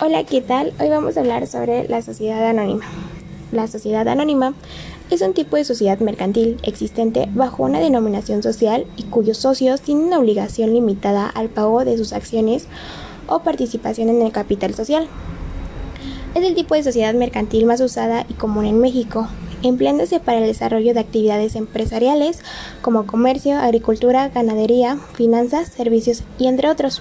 Hola, ¿qué tal? Hoy vamos a hablar sobre la sociedad anónima. La sociedad anónima es un tipo de sociedad mercantil existente bajo una denominación social y cuyos socios tienen una obligación limitada al pago de sus acciones o participación en el capital social. Es el tipo de sociedad mercantil más usada y común en México, empleándose para el desarrollo de actividades empresariales como comercio, agricultura, ganadería, finanzas, servicios y entre otros.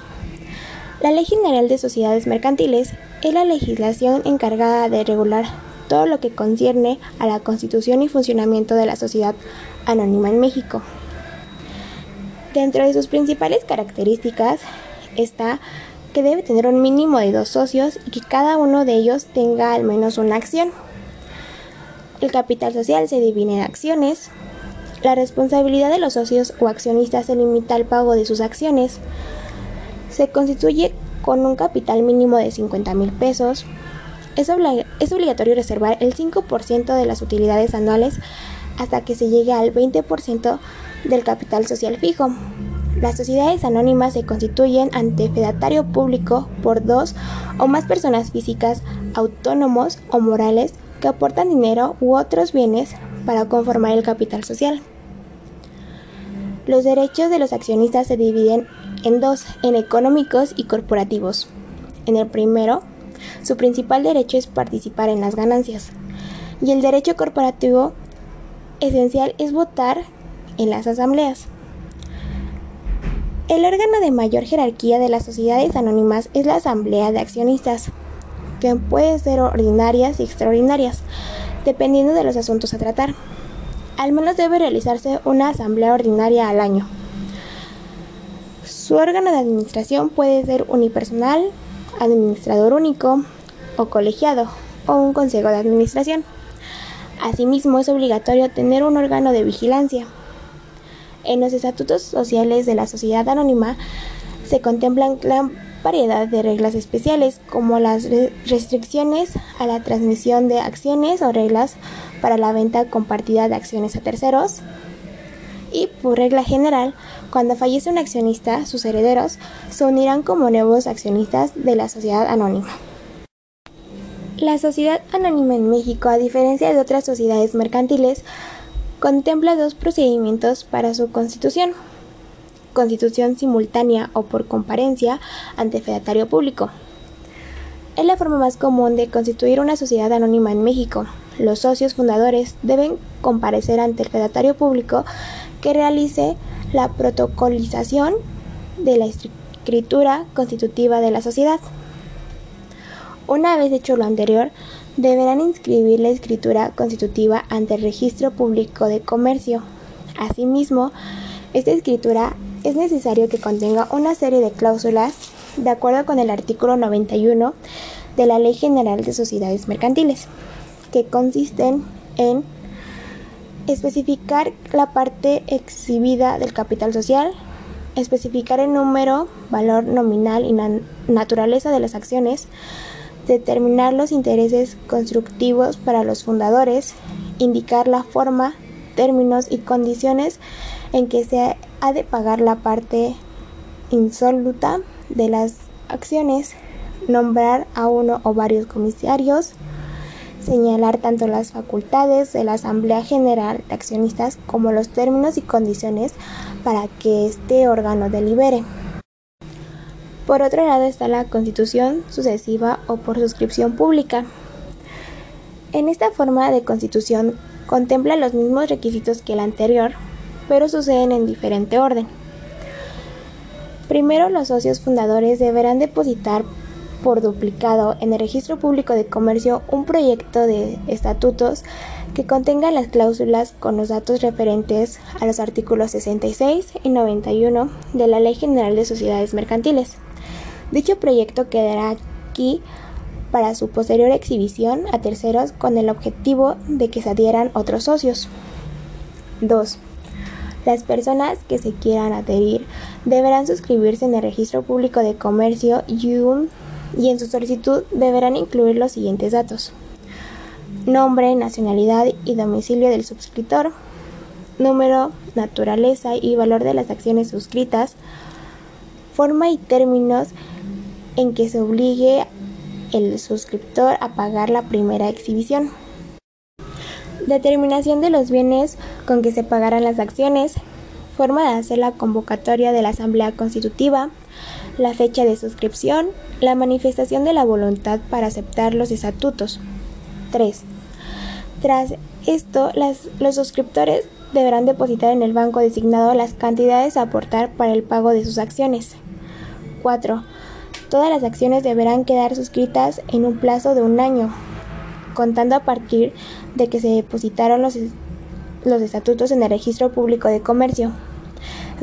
La Ley General de Sociedades Mercantiles es la legislación encargada de regular todo lo que concierne a la constitución y funcionamiento de la sociedad anónima en México. Dentro de sus principales características está que debe tener un mínimo de dos socios y que cada uno de ellos tenga al menos una acción. El capital social se divide en acciones. La responsabilidad de los socios o accionistas se limita al pago de sus acciones se constituye con un capital mínimo de 50 mil pesos. Es, obligatorio reservar el 5% de las utilidades anuales hasta que se llegue al 20% del capital social fijo. Las sociedades anónimas se constituyen ante fedatario público por dos o más personas físicas, autónomos o morales que aportan dinero u otros bienes para conformar el capital social. Los derechos de los accionistas se dividen en dos, en económicos y corporativos. En el primero, su principal derecho es participar en las ganancias y el derecho corporativo esencial es votar en las asambleas. El órgano de mayor jerarquía de las sociedades anónimas es la asamblea de accionistas, que puede ser ordinarias y extraordinarias, dependiendo de los asuntos a tratar. Al menos debe realizarse una asamblea ordinaria al año. Su órgano de administración puede ser unipersonal, administrador único o colegiado o un consejo de administración. Asimismo, es obligatorio tener un órgano de vigilancia. En los estatutos sociales de la sociedad anónima se contemplan la variedad de reglas especiales como las restricciones a la transmisión de acciones o reglas para la venta compartida de acciones a terceros, y, por regla general, cuando fallece un accionista, sus herederos se unirán como nuevos accionistas de la sociedad anónima. La sociedad anónima en México, a diferencia de otras sociedades mercantiles, contempla dos procedimientos para su constitución. Constitución simultánea o por comparencia ante fedatario público. Es la forma más común de constituir una sociedad anónima en México. Los socios fundadores deben comparecer ante el fedatario público que realice la protocolización de la escritura constitutiva de la sociedad. Una vez hecho lo anterior, deberán inscribir la escritura constitutiva ante el registro público de comercio. Asimismo, esta escritura es necesario que contenga una serie de cláusulas de acuerdo con el artículo 91 de la Ley General de Sociedades Mercantiles, que consisten en especificar la parte exhibida del capital social, especificar el número, valor nominal y naturaleza de las acciones, determinar los intereses constructivos para los fundadores, indicar la forma, términos y condiciones en que se ha de pagar la parte insoluta de las acciones, nombrar a uno o varios comisarios, señalar tanto las facultades de la Asamblea General de Accionistas como los términos y condiciones para que este órgano delibere. Por otro lado está la constitución sucesiva o por suscripción pública. En esta forma de constitución contempla los mismos requisitos que la anterior, pero suceden en diferente orden. Primero, los socios fundadores deberán depositar por duplicado en el Registro Público de Comercio un proyecto de estatutos que contenga las cláusulas con los datos referentes a los artículos 66 y 91 de la Ley General de Sociedades Mercantiles. Dicho proyecto quedará aquí para su posterior exhibición a terceros con el objetivo de que se adhieran otros socios. 2. Las personas que se quieran adherir deberán suscribirse en el Registro Público de Comercio y un y en su solicitud deberán incluir los siguientes datos. Nombre, nacionalidad y domicilio del suscriptor, número, naturaleza y valor de las acciones suscritas, forma y términos en que se obligue el suscriptor a pagar la primera exhibición. Determinación de los bienes con que se pagarán las acciones, forma de hacer la convocatoria de la Asamblea Constitutiva, la fecha de suscripción, la manifestación de la voluntad para aceptar los estatutos. 3. Tras esto, los suscriptores deberán depositar en el banco designado las cantidades a aportar para el pago de sus acciones. 4. Todas las acciones deberán quedar suscritas en un plazo de un año, contando a partir de que se depositaron los, los estatutos en el registro público de comercio.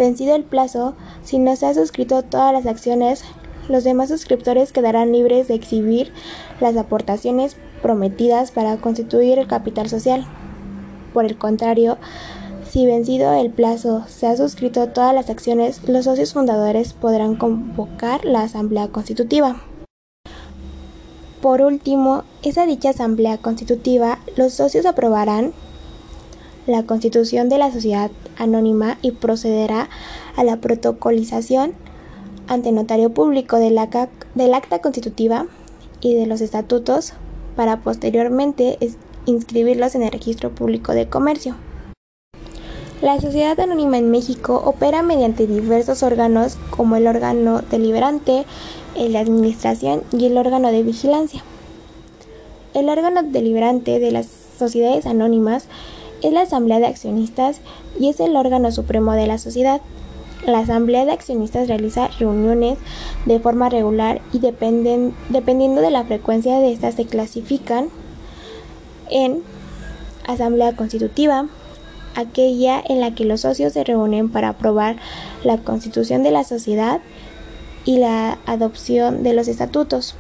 Vencido el plazo, si no se han suscrito todas las acciones, los demás suscriptores quedarán libres de exhibir las aportaciones prometidas para constituir el capital social. Por el contrario, si vencido el plazo se ha suscrito todas las acciones, los socios fundadores podrán convocar la Asamblea Constitutiva. Por último, esa dicha Asamblea Constitutiva, los socios aprobarán la constitución de la sociedad anónima y procederá a la protocolización ante notario público del acta constitutiva y de los estatutos para posteriormente inscribirlos en el registro público de comercio. La sociedad anónima en México opera mediante diversos órganos como el órgano deliberante, el de administración y el órgano de vigilancia. El órgano deliberante de las sociedades anónimas es la Asamblea de Accionistas y es el órgano supremo de la sociedad. La Asamblea de Accionistas realiza reuniones de forma regular y dependiendo de la frecuencia de estas se clasifican en Asamblea Constitutiva, aquella en la que los socios se reúnen para aprobar la constitución de la sociedad y la adopción de los estatutos.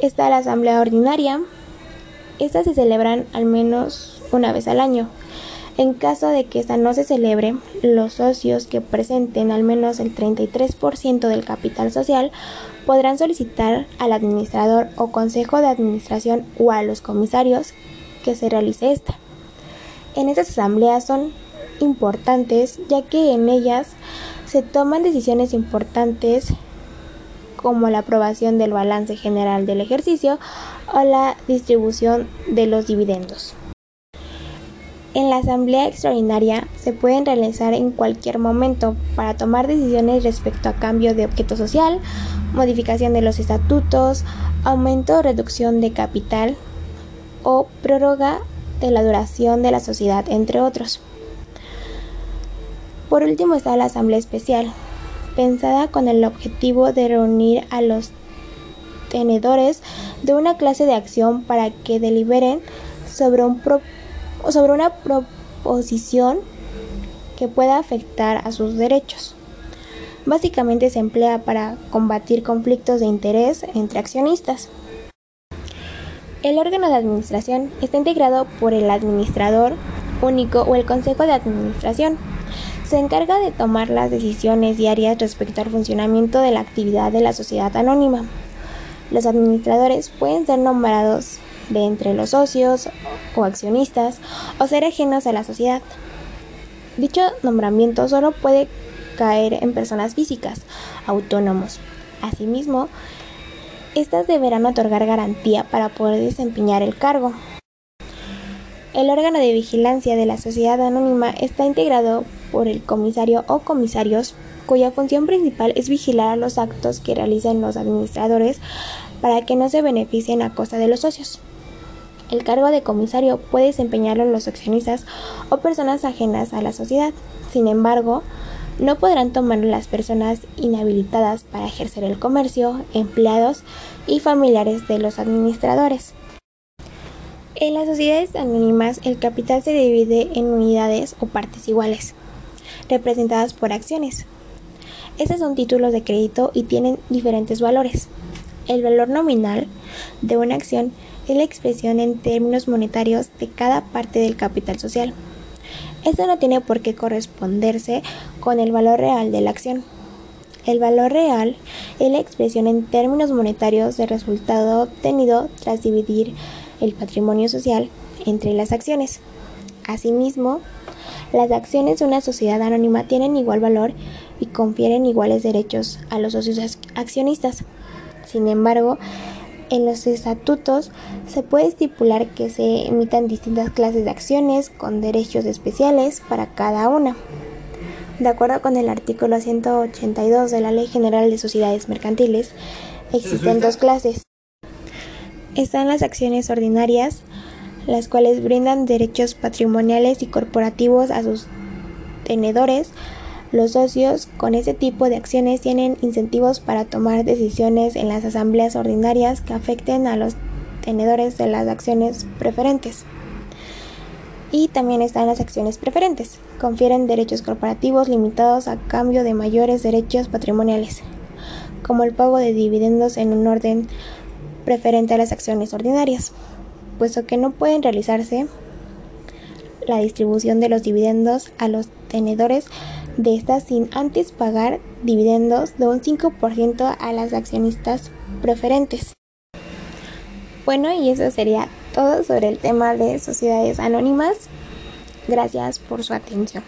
Está la Asamblea Ordinaria. Estas se celebran al menos una vez al año. En caso de que esta no se celebre, los socios que presenten al menos el 33% del capital social podrán solicitar al administrador o consejo de administración o a los comisarios que se realice esta. En estas asambleas son importantes ya que en ellas se toman decisiones importantes como la aprobación del balance general del ejercicio o la distribución de los dividendos. En la Asamblea Extraordinaria se pueden realizar en cualquier momento para tomar decisiones respecto a cambio de objeto social, modificación de los estatutos, aumento o reducción de capital o prórroga de la duración de la sociedad, entre otros. Por último está la Asamblea Especial, pensada con el objetivo de reunir a los tenedores de una clase de acción para que deliberen sobre un sobre una proposición que pueda afectar a sus derechos. Básicamente se emplea para combatir conflictos de interés entre accionistas. El órgano de administración está integrado por el administrador único o el consejo de administración. Se encarga de tomar las decisiones diarias respecto al funcionamiento de la actividad de la sociedad anónima. Los administradores pueden ser nombrados de entre los socios o accionistas o ser ajenos a la sociedad. Dicho nombramiento solo puede caer en personas físicas, autónomos. Asimismo, estas deberán otorgar garantía para poder desempeñar el cargo. El órgano de vigilancia de la sociedad anónima está integrado por el comisario o comisarios cuya función principal es vigilar a los actos que realicen los administradores para que no se beneficien a costa de los socios. El cargo de comisario puede desempeñarlo los accionistas o personas ajenas a la sociedad. Sin embargo, no podrán tomarlo las personas inhabilitadas para ejercer el comercio, empleados y familiares de los administradores. En las sociedades anónimas el capital se divide en unidades o partes iguales, representadas por acciones. Estos son títulos de crédito y tienen diferentes valores. El valor nominal de una acción es la expresión en términos monetarios de cada parte del capital social. Esto no tiene por qué corresponderse con el valor real de la acción. El valor real es la expresión en términos monetarios del resultado obtenido tras dividir el patrimonio social entre las acciones. Asimismo, las acciones de una sociedad anónima tienen igual valor y confieren iguales derechos a los socios accionistas. Sin embargo, en los estatutos se puede estipular que se emitan distintas clases de acciones con derechos especiales para cada una. De acuerdo con el artículo 182 de la Ley General de Sociedades Mercantiles, existen dos clases. Están las acciones ordinarias, las cuales brindan derechos patrimoniales y corporativos a sus tenedores. Los socios con ese tipo de acciones tienen incentivos para tomar decisiones en las asambleas ordinarias que afecten a los tenedores de las acciones preferentes. Y también están las acciones preferentes. Confieren derechos corporativos limitados a cambio de mayores derechos patrimoniales, como el pago de dividendos en un orden preferente a las acciones ordinarias, puesto que no pueden realizarse la distribución de los dividendos a los tenedores de estas sin antes pagar dividendos de un 5% a las accionistas preferentes. Bueno, y eso sería todo sobre el tema de sociedades anónimas. Gracias por su atención.